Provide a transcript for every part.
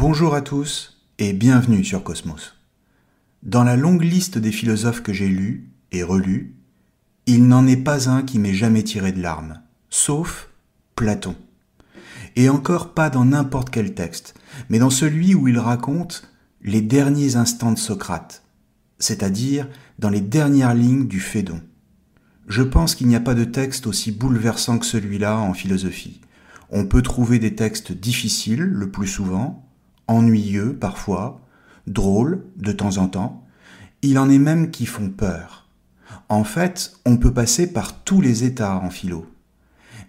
Bonjour à tous et bienvenue sur Cosmos. Dans la longue liste des philosophes que j'ai lus et relus, il n'en est pas un qui m'ait jamais tiré de larmes, sauf Platon. Et encore pas dans n'importe quel texte, mais dans celui où il raconte les derniers instants de Socrate, c'est-à-dire dans les dernières lignes du Phédon. Je pense qu'il n'y a pas de texte aussi bouleversant que celui-là en philosophie. On peut trouver des textes difficiles le plus souvent, ennuyeux parfois, drôles de temps en temps. Il en est même qui font peur. En fait, on peut passer par tous les états en philo.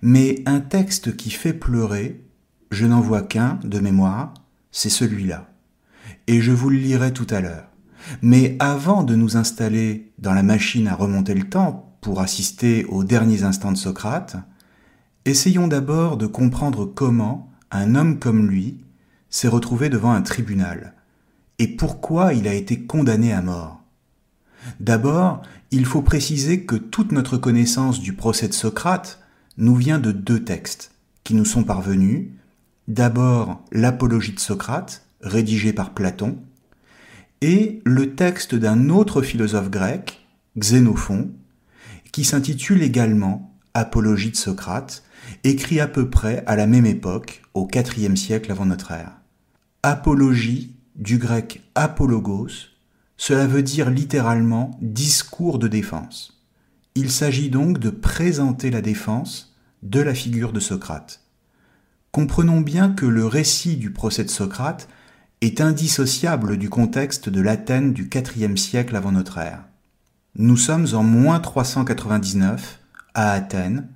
Mais un texte qui fait pleurer, je n'en vois qu'un de mémoire, c'est celui-là. Et je vous le lirai tout à l'heure. Mais avant de nous installer dans la machine à remonter le temps pour assister aux derniers instants de Socrate, essayons d'abord de comprendre comment un homme comme lui s'est retrouvé devant un tribunal et pourquoi il a été condamné à mort? D'abord, il faut préciser que toute notre connaissance du procès de Socrate nous vient de deux textes qui nous sont parvenus. D'abord, l'Apologie de Socrate, rédigé par Platon, et le texte d'un autre philosophe grec, Xénophon, qui s'intitule également Apologie de Socrate, écrit à peu près à la même époque, au IVe siècle avant notre ère. Apologie, du grec apologos, cela veut dire littéralement discours de défense. Il s'agit donc de présenter la défense de la figure de Socrate. Comprenons bien que le récit du procès de Socrate est indissociable du contexte de l'Athènes du IVe siècle avant notre ère. Nous sommes en moins 399 à Athènes,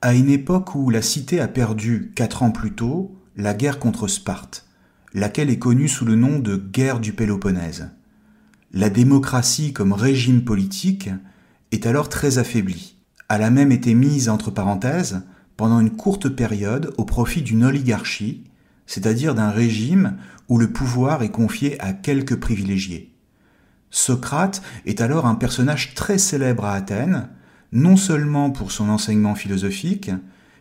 à une époque où la cité a perdu, quatre ans plus tôt, la guerre contre Sparte laquelle est connue sous le nom de guerre du Péloponnèse. La démocratie comme régime politique est alors très affaiblie. Elle a même été mise entre parenthèses pendant une courte période au profit d'une oligarchie, c'est-à-dire d'un régime où le pouvoir est confié à quelques privilégiés. Socrate est alors un personnage très célèbre à Athènes, non seulement pour son enseignement philosophique,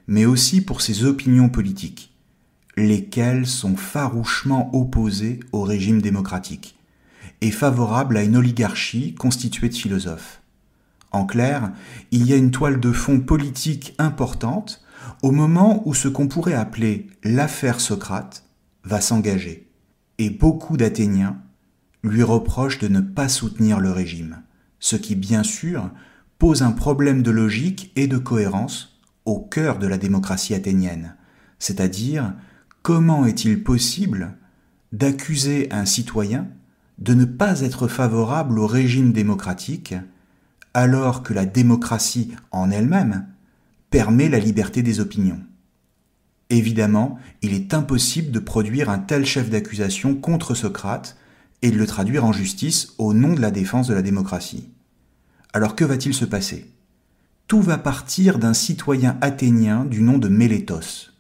mais aussi pour ses opinions politiques lesquels sont farouchement opposés au régime démocratique et favorables à une oligarchie constituée de philosophes. En clair, il y a une toile de fond politique importante au moment où ce qu'on pourrait appeler l'affaire Socrate va s'engager, et beaucoup d'Athéniens lui reprochent de ne pas soutenir le régime, ce qui bien sûr pose un problème de logique et de cohérence au cœur de la démocratie athénienne, c'est-à-dire comment est-il possible d'accuser un citoyen de ne pas être favorable au régime démocratique alors que la démocratie en elle-même permet la liberté des opinions? Évidemment, il est impossible de produire un tel chef d'accusation contre Socrate et de le traduire en justice au nom de la défense de la démocratie. Alors que va-t-il se passer? Tout va partir d'un citoyen athénien du nom de Mélétos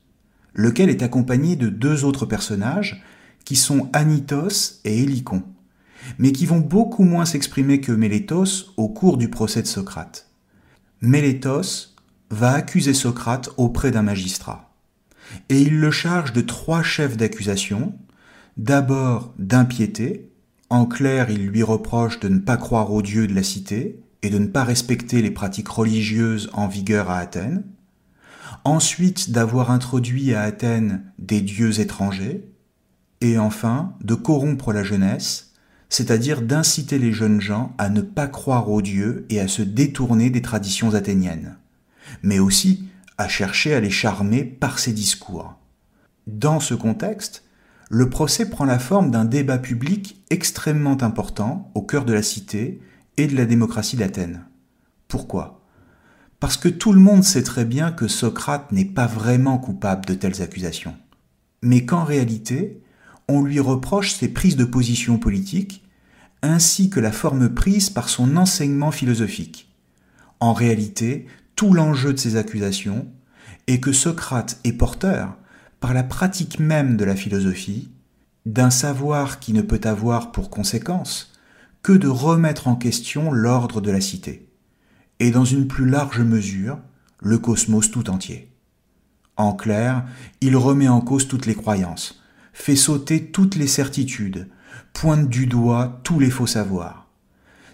lequel est accompagné de deux autres personnages qui sont Anitos et Hélicon, mais qui vont beaucoup moins s'exprimer que Mélétos au cours du procès de Socrate. Mélétos va accuser Socrate auprès d'un magistrat, et il le charge de trois chefs d'accusation, d'abord d'impiété, en clair il lui reproche de ne pas croire aux dieux de la cité et de ne pas respecter les pratiques religieuses en vigueur à Athènes, ensuite d'avoir introduit à Athènes des dieux étrangers, et enfin de corrompre la jeunesse, c'est-à-dire d'inciter les jeunes gens à ne pas croire aux dieux et à se détourner des traditions athéniennes, mais aussi à chercher à les charmer par ses discours. Dans ce contexte, le procès prend la forme d'un débat public extrêmement important au cœur de la cité et de la démocratie d'Athènes. Pourquoi? Parce que tout le monde sait très bien que Socrate n'est pas vraiment coupable de telles accusations, mais qu'en réalité, on lui reproche ses prises de position politiques ainsi que la forme prise par son enseignement philosophique. En réalité, tout l'enjeu de ces accusations est que Socrate est porteur, par la pratique même de la philosophie, d'un savoir qui ne peut avoir pour conséquence que de remettre en question l'ordre de la cité, et dans une plus large mesure, le cosmos tout entier. En clair, il remet en cause toutes les croyances, fait sauter toutes les certitudes, pointe du doigt tous les faux savoirs.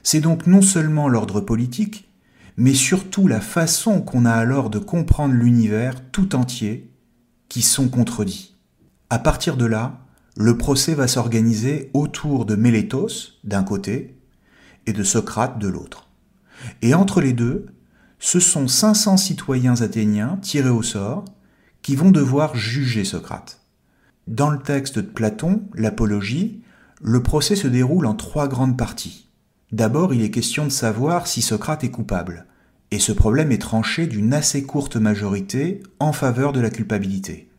C'est donc non seulement l'ordre politique, mais surtout la façon qu'on a alors de comprendre l'univers tout entier qui sont contredits. À partir de là, le procès va s'organiser autour de Mélétos d'un côté et de Socrate de l'autre. Et entre les deux, ce sont 500 citoyens athéniens tirés au sort qui vont devoir juger Socrate. Dans le texte de Platon, l'Apologie, le procès se déroule en trois grandes parties. D'abord, il est question de savoir si Socrate est coupable, et ce problème est tranché d'une assez courte majorité en faveur de la culpabilité.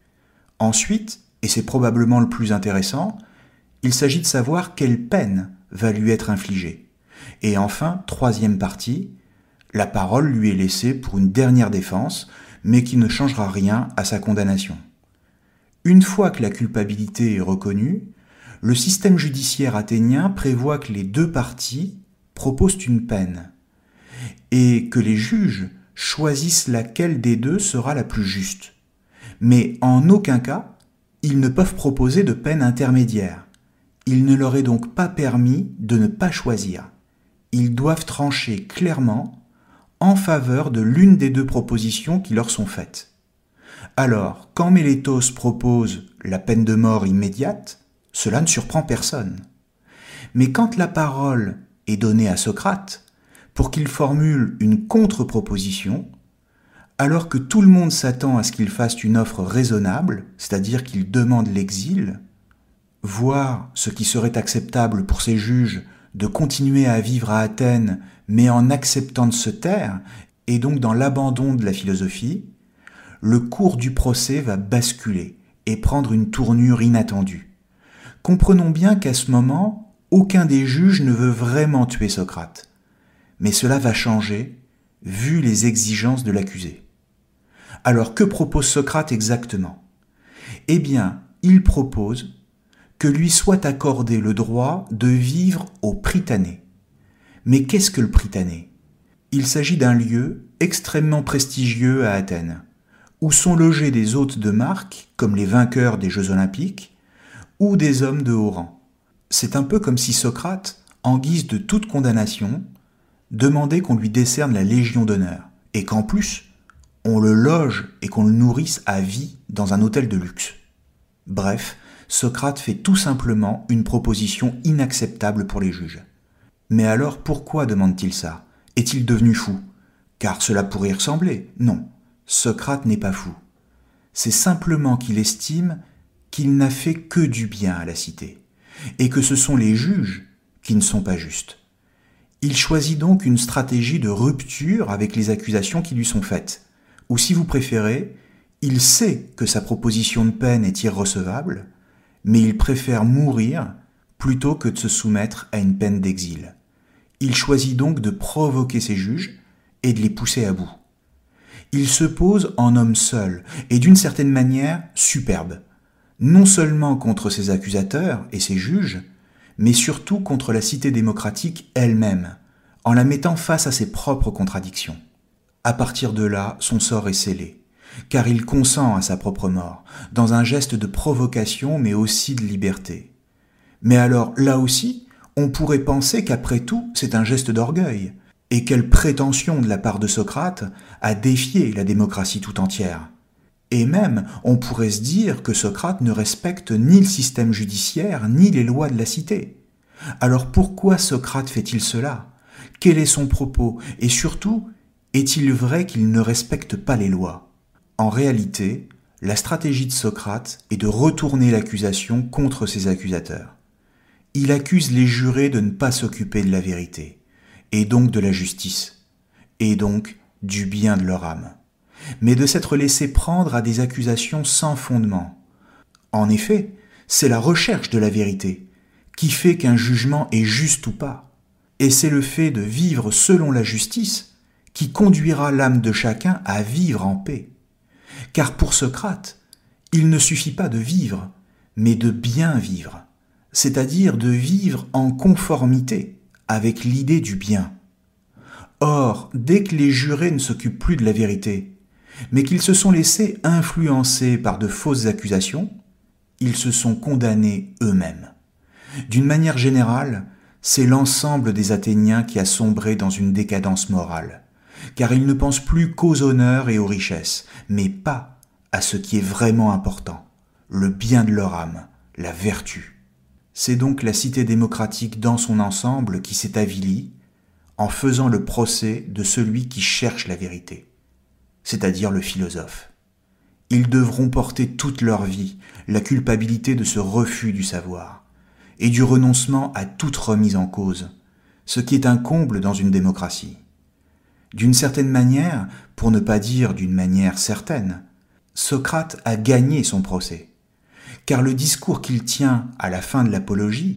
Ensuite, et c'est probablement le plus intéressant, il s'agit de savoir quelle peine va lui être infligée. Et enfin, troisième partie, la parole lui est laissée pour une dernière défense, mais qui ne changera rien à sa condamnation. Une fois que la culpabilité est reconnue, le système judiciaire athénien prévoit que les deux parties proposent une peine et que les juges choisissent laquelle des deux sera la plus juste. Mais en aucun cas, ils ne peuvent proposer de peine intermédiaire. Il ne leur est donc pas permis de ne pas choisir. Ils doivent trancher clairement en faveur de l'une des deux propositions qui leur sont faites. Alors, quand Mélétos propose la peine de mort immédiate, cela ne surprend personne. Mais quand la parole est donnée à Socrate, pour qu'il formule une contre-proposition, alors que tout le monde s'attend à ce qu'il fasse une offre raisonnable, c'est-à-dire qu'il demande l'exil, voire ce qui serait acceptable pour ses juges de continuer à vivre à Athènes, mais en acceptant de se taire, et donc dans l'abandon de la philosophie, le cours du procès va basculer et prendre une tournure inattendue. Comprenons bien qu'à ce moment, aucun des juges ne veut vraiment tuer Socrate mais cela va changer vu les exigences de l'accusé. Alors que propose Socrate exactement? Eh bien, il propose lui soit accordé le droit de vivre au Prytanée. Mais qu'est-ce que le Prytanée? Il s'agit d'un lieu extrêmement prestigieux à Athènes, où sont logés des hôtes de marque, comme les vainqueurs des Jeux olympiques, ou des hommes de haut rang. C'est un peu comme si Socrate, en guise de toute condamnation, demander qu'on lui décerne la Légion d'honneur, et qu'en plus, on le loge et qu'on le nourrisse à vie dans un hôtel de luxe. Bref, Socrate fait tout simplement une proposition inacceptable pour les juges. Mais alors pourquoi demande-t-il ça? Est-il devenu fou? Car cela pourrait y ressembler. Non, Socrate n'est pas fou. C'est simplement qu'il estime qu'il n'a fait que du bien à la cité, et que ce sont les juges qui ne sont pas justes. Il choisit donc une stratégie de rupture avec les accusations qui lui sont faites. Ou si vous préférez, il sait que sa proposition de peine est irrecevable, mais il préfère mourir plutôt que de se soumettre à une peine d'exil. Il choisit donc de provoquer ses juges et de les pousser à bout. Il se pose en homme seul et d'une certaine manière superbe, non seulement contre ses accusateurs et ses juges, mais surtout contre la cité démocratique elle-même, en la mettant face à ses propres contradictions. À partir de là, son sort est scellé, car il consent à sa propre mort, dans un geste de provocation mais aussi de liberté. Mais alors, là aussi, on pourrait penser qu'après tout, c'est un geste d'orgueil, Et quelle prétention de la part de Socrate à défier la démocratie tout entière Et même, on pourrait se dire que Socrate ne respecte ni le système judiciaire, ni les lois de la cité. Alors pourquoi Socrate fait-il cela? Quel est son propos? Et surtout, est-il vrai qu'il ne respecte pas les lois? En réalité, la stratégie de Socrate est de retourner l'accusation contre ses accusateurs. Il accuse les jurés de ne pas s'occuper de la vérité, et donc de la justice, et donc du bien de leur âme, mais de s'être laissé prendre à des accusations sans fondement. En effet, c'est la recherche de la vérité qui fait qu'un jugement est juste ou pas, et c'est le fait de vivre selon la justice qui conduira l'âme de chacun à vivre en paix. Car pour Socrate, il ne suffit pas de vivre, mais de bien vivre, c'est-à-dire de vivre en conformité avec l'idée du bien. Or, dès que les jurés ne s'occupent plus de la vérité, mais qu'ils se sont laissés influencer par de fausses accusations, ils se sont condamnés eux-mêmes. D'une manière générale, c'est l'ensemble des Athéniens qui a sombré dans une décadence morale car ils ne pensent plus qu'aux honneurs et aux richesses, mais pas à ce qui est vraiment important, le bien de leur âme, la vertu. C'est donc la cité démocratique dans son ensemble qui s'est avilie en faisant le procès de celui qui cherche la vérité, c'est-à-dire le philosophe. Ils devront porter toute leur vie la culpabilité de ce refus du savoir et du renoncement à toute remise en cause, ce qui est un comble dans une démocratie. D'une certaine manière, pour ne pas dire d'une manière certaine, Socrate a gagné son procès, car le discours qu'il tient à la fin de l'apologie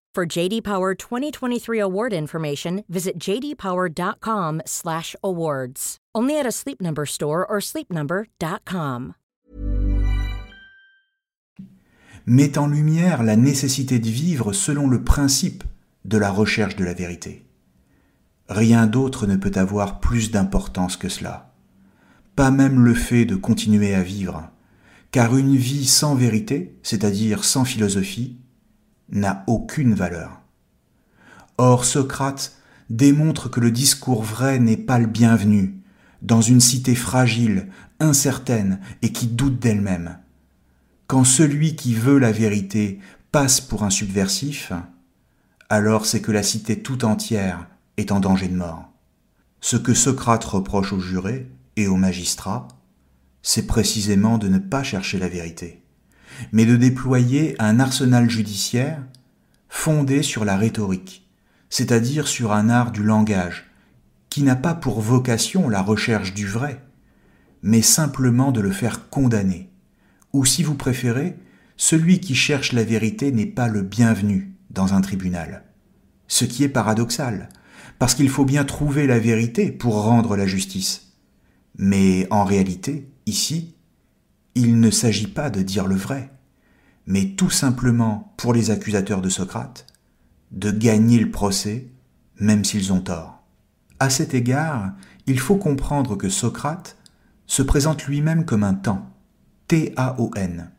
For JD Power 2023 award information, visit jdpower.com/awards. Only at a Sleep Number store or sleepnumber.com. met en lumière la nécessité de vivre selon le principe de la recherche de la vérité. Rien d'autre ne peut avoir plus d'importance que cela. Pas même le fait de continuer à vivre, car une vie sans vérité, c'est-à-dire sans philosophie, n'a aucune valeur. Or Socrate démontre que le discours vrai n'est pas le bienvenu dans une cité fragile, incertaine et qui doute d'elle-même. Quand celui qui veut la vérité passe pour un subversif, alors c'est que la cité tout entière est en danger de mort. Ce que Socrate reproche aux jurés et aux magistrats, c'est précisément de ne pas chercher la vérité, mais de déployer un arsenal judiciaire fondé sur la rhétorique, c'est-à-dire sur un art du langage, qui n'a pas pour vocation la recherche du vrai, mais simplement de le faire condamner. Ou si vous préférez, celui qui cherche la vérité n'est pas le bienvenu dans un tribunal. Ce qui est paradoxal, parce qu'il faut bien trouver la vérité pour rendre la justice. Mais en réalité, ici, il ne s'agit pas de dire le vrai, mais tout simplement, pour les accusateurs de Socrate, de gagner le procès, même s'ils ont tort. À cet égard, il faut comprendre que Socrate se présente lui-même comme un temps, T-A-O-N,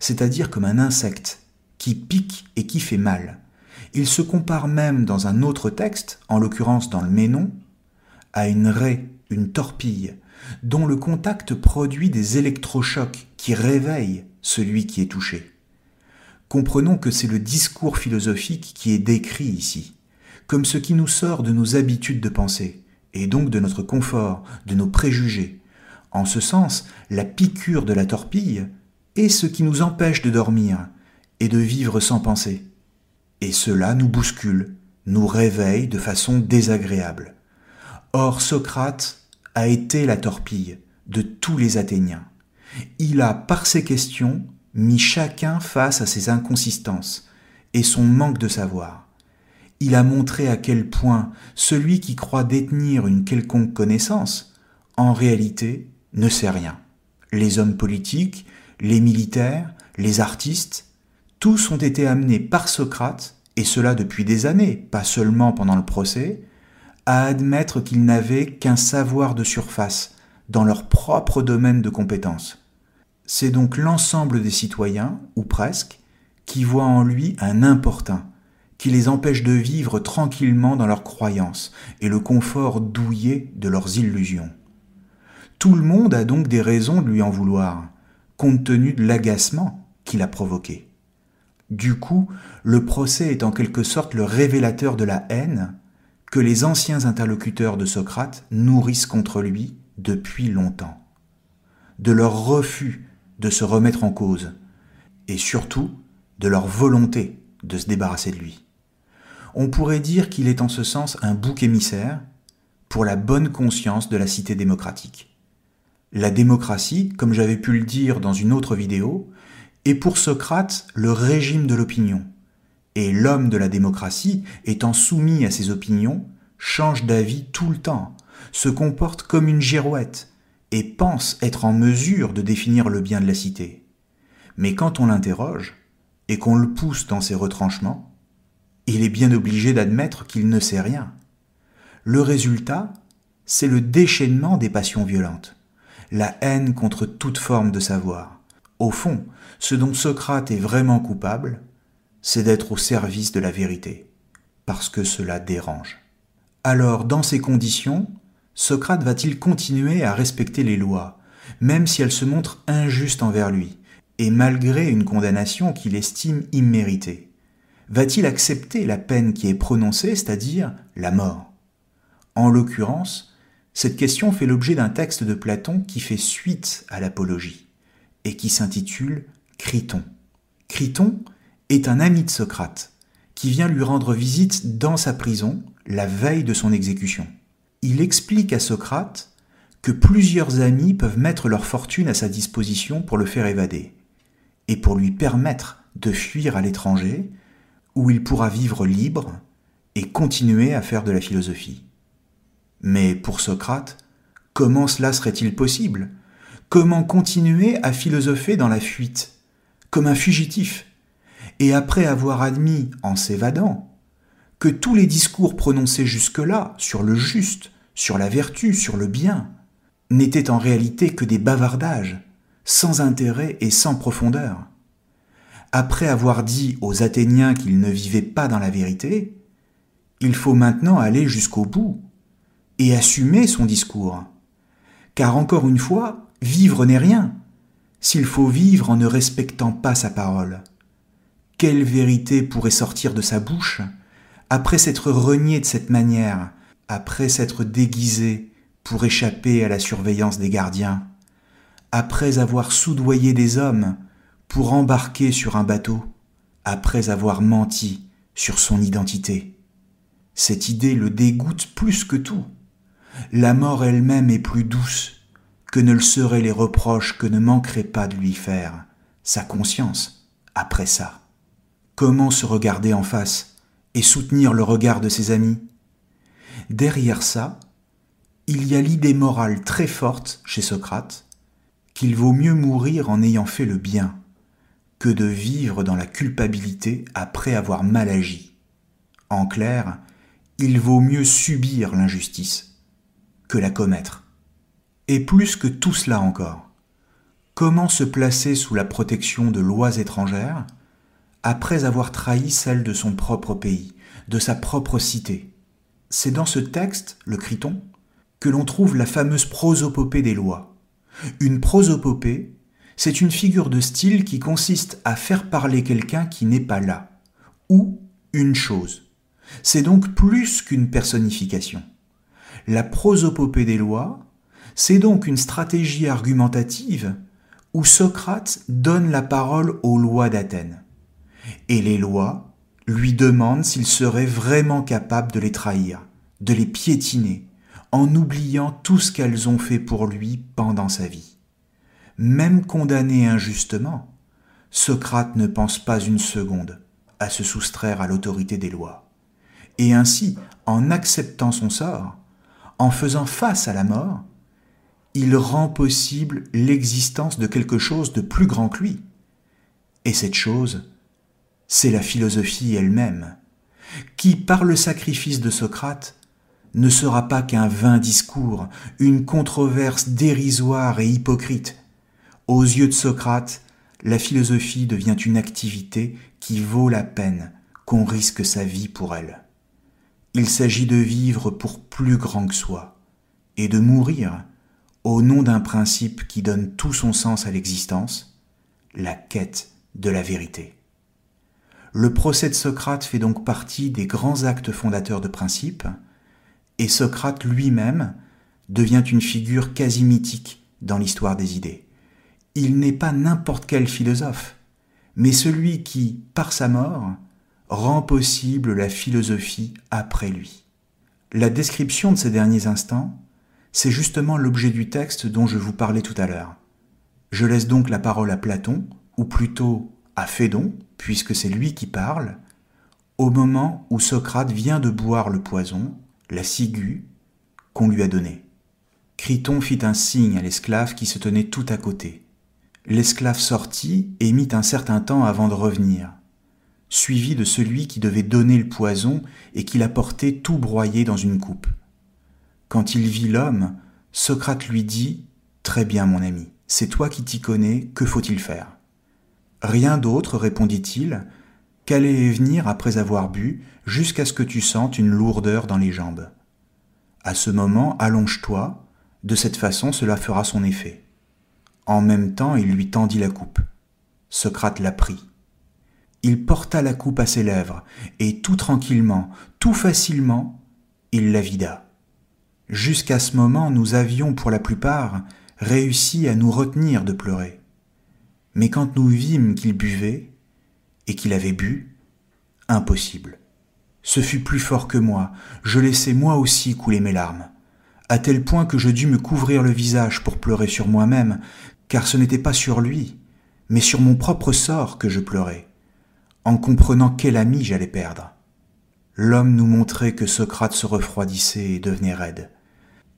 c'est-à-dire comme un insecte qui pique et qui fait mal. Il se compare même dans un autre texte, en l'occurrence dans le Ménon, à une raie, une torpille, dont le contact produit des électrochocs qui réveillent celui qui est touché. Comprenons que c'est le discours philosophique qui est décrit ici, comme ce qui nous sort de nos habitudes de pensée, et donc de notre confort, de nos préjugés. En ce sens, la piqûre de la torpille est ce qui nous empêche de dormir et de vivre sans penser. Et cela nous bouscule, nous réveille de façon désagréable. Or Socrate a été la torpille de tous les Athéniens. Il a, par ses questions, mis chacun face à ses inconsistances et son manque de savoir. Il a montré à quel point celui qui croit détenir une quelconque connaissance, en réalité, ne sait rien. Les hommes politiques, les militaires, les artistes, tous ont été amenés par Socrate, et cela depuis des années, pas seulement pendant le procès, à admettre qu'ils n'avaient qu'un savoir de surface dans leur propre domaine de compétences. C'est donc l'ensemble des citoyens, ou presque, qui voient en lui un importun, qui les empêche de vivre tranquillement dans leurs croyances et le confort douillet de leurs illusions. Tout le monde a donc des raisons de lui en vouloir, compte tenu de l'agacement qu'il a provoqué. Du coup, le procès est en quelque sorte le révélateur de la haine que les anciens interlocuteurs de Socrate nourrissent contre lui depuis longtemps, de leur refus de se remettre en cause, et surtout de leur volonté de se débarrasser de lui. On pourrait dire qu'il est en ce sens un bouc émissaire pour la bonne conscience de la cité démocratique. La démocratie, comme j'avais pu le dire dans une autre vidéo, est pour Socrate le régime de l'opinion, et l'homme de la démocratie, étant soumis à ses opinions, change d'avis tout le temps, se comporte comme une girouette, et pense être en mesure de définir le bien de la cité. Mais quand on l'interroge, et qu'on le pousse dans ses retranchements, il est bien obligé d'admettre qu'il ne sait rien. Le résultat, c'est le déchaînement des passions violentes, la haine contre toute forme de savoir. Au fond, ce dont Socrate est vraiment coupable, c'est d'être au service de la vérité, parce que cela dérange. Alors, dans ces conditions, Socrate va-t-il continuer à respecter les lois, même si elles se montrent injustes envers lui, et malgré une condamnation qu'il estime imméritée Va-t-il accepter la peine qui est prononcée, c'est-à-dire la mort? En l'occurrence, cette question fait l'objet d'un texte de Platon qui fait suite à l'apologie, et qui s'intitule Criton. Criton est un ami de Socrate, qui vient lui rendre visite dans sa prison la veille de son exécution. Il explique à Socrate que plusieurs amis peuvent mettre leur fortune à sa disposition pour le faire évader, et pour lui permettre de fuir à l'étranger, où il pourra vivre libre et continuer à faire de la philosophie. Mais pour Socrate, comment cela serait-il possible? Comment continuer à philosopher dans la fuite, comme un fugitif, et après avoir admis, en s'évadant, que tous les discours prononcés jusque-là sur le juste, sur la vertu, sur le bien, n'étaient en réalité que des bavardages, sans intérêt et sans profondeur. Après avoir dit aux Athéniens qu'ils ne vivaient pas dans la vérité, il faut maintenant aller jusqu'au bout et assumer son discours. Car encore une fois, vivre n'est rien, s'il faut vivre en ne respectant pas sa parole. Quelle vérité pourrait sortir de sa bouche après s'être renié de cette manière, après s'être déguisé pour échapper à la surveillance des gardiens, après avoir soudoyé des hommes pour embarquer sur un bateau, après avoir menti sur son identité. Cette idée le dégoûte plus que tout. La mort elle-même est plus douce que ne le seraient les reproches que ne manquerait pas de lui faire sa conscience après ça. Comment se regarder en face et soutenir le regard de ses amis Derrière ça, il y a l'idée morale très forte chez Socrate qu'il vaut mieux mourir en ayant fait le bien que de vivre dans la culpabilité après avoir mal agi. En clair, il vaut mieux subir l'injustice que la commettre. Et plus que tout cela encore, comment se placer sous la protection de lois étrangères après avoir trahi celle de son propre pays, de sa propre cité C'est dans ce texte, le Criton, que l'on trouve la fameuse prosopopée des lois. Une prosopopée, c'est une figure de style qui consiste à faire parler quelqu'un qui n'est pas là, ou une chose. C'est donc plus qu'une personnification. La prosopopée des lois, c'est donc une stratégie argumentative où Socrate donne la parole aux lois d'Athènes. Et les lois lui demandent s'il serait vraiment capable de les trahir, de les piétiner, en oubliant tout ce qu'elles ont fait pour lui pendant sa vie. Même condamné injustement, Socrate ne pense pas une seconde à se soustraire à l'autorité des lois. Et ainsi, en acceptant son sort, en faisant face à la mort, il rend possible l'existence de quelque chose de plus grand que lui. Et cette chose, c'est la philosophie elle-même, qui, par le sacrifice de Socrate, ne sera pas qu'un vain discours, une controverse dérisoire et hypocrite. Aux yeux de Socrate, la philosophie devient une activité qui vaut la peine qu'on risque sa vie pour elle. Il s'agit de vivre pour plus grand que soi, et de mourir au nom d'un principe qui donne tout son sens à l'existence, la quête de la vérité. Le procès de Socrate fait donc partie des grands actes fondateurs de principes, et Socrate lui-même devient une figure quasi mythique dans l'histoire des idées. Il n'est pas n'importe quel philosophe, mais celui qui, par sa mort, rend possible la philosophie après lui. La description de ces derniers instants, c'est justement l'objet du texte dont je vous parlais tout à l'heure. Je laisse donc la parole à Platon, ou plutôt à Phédon, puisque c'est lui qui parle, au moment où Socrate vient de boire le poison la ciguë qu'on lui a donnée. Criton fit un signe à l'esclave qui se tenait tout à côté. L'esclave sortit et mit un certain temps avant de revenir, suivi de celui qui devait donner le poison et qui l'apportait tout broyé dans une coupe. Quand il vit l'homme, Socrate lui dit Très bien, mon ami, c'est toi qui t'y connais, que faut-il faire? Rien d'autre, répondit-il, qu'aller et venir après avoir bu jusqu'à ce que tu sentes une lourdeur dans les jambes. À ce moment, allonge-toi, de cette façon cela fera son effet. En même temps, il lui tendit la coupe. Socrate la prit. Il porta la coupe à ses lèvres, et tout tranquillement, tout facilement, il la vida. Jusqu'à ce moment, nous avions, pour la plupart, réussi à nous retenir de pleurer. Mais quand nous vîmes qu'il buvait, et qu'il avait bu, impossible. Ce fut plus fort que moi, je laissai moi aussi couler mes larmes, à tel point que je dus me couvrir le visage pour pleurer sur moi-même, car ce n'était pas sur lui, mais sur mon propre sort que je pleurais, en comprenant quel ami j'allais perdre. L'homme nous montrait que Socrate se refroidissait et devenait raide.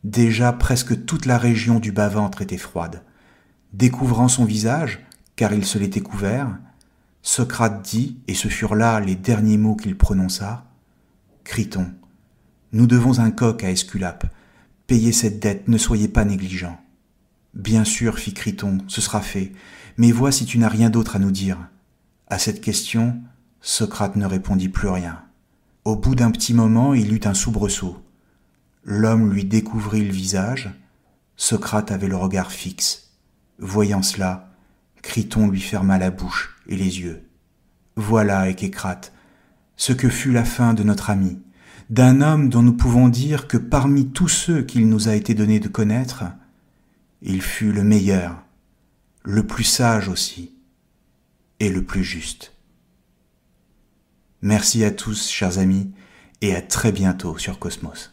Déjà presque toute la région du bas-ventre était froide. Découvrant son visage, car il se l'était couvert, Socrate dit, et ce furent là les derniers mots qu'il prononça, Criton, nous devons un coq à Esculape. Payez cette dette, ne soyez pas négligent. Bien sûr, fit Criton, ce sera fait, mais vois si tu n'as rien d'autre à nous dire. À cette question, Socrate ne répondit plus rien. Au bout d'un petit moment, il eut un soubresaut. L'homme lui découvrit le visage. Socrate avait le regard fixe. Voyant cela, Criton lui ferma la bouche et les yeux. Voilà, Échécrate, ce que fut la fin de notre ami, d'un homme dont nous pouvons dire que parmi tous ceux qu'il nous a été donné de connaître, il fut le meilleur, le plus sage aussi, et le plus juste. Merci à tous, chers amis, et à très bientôt sur Cosmos.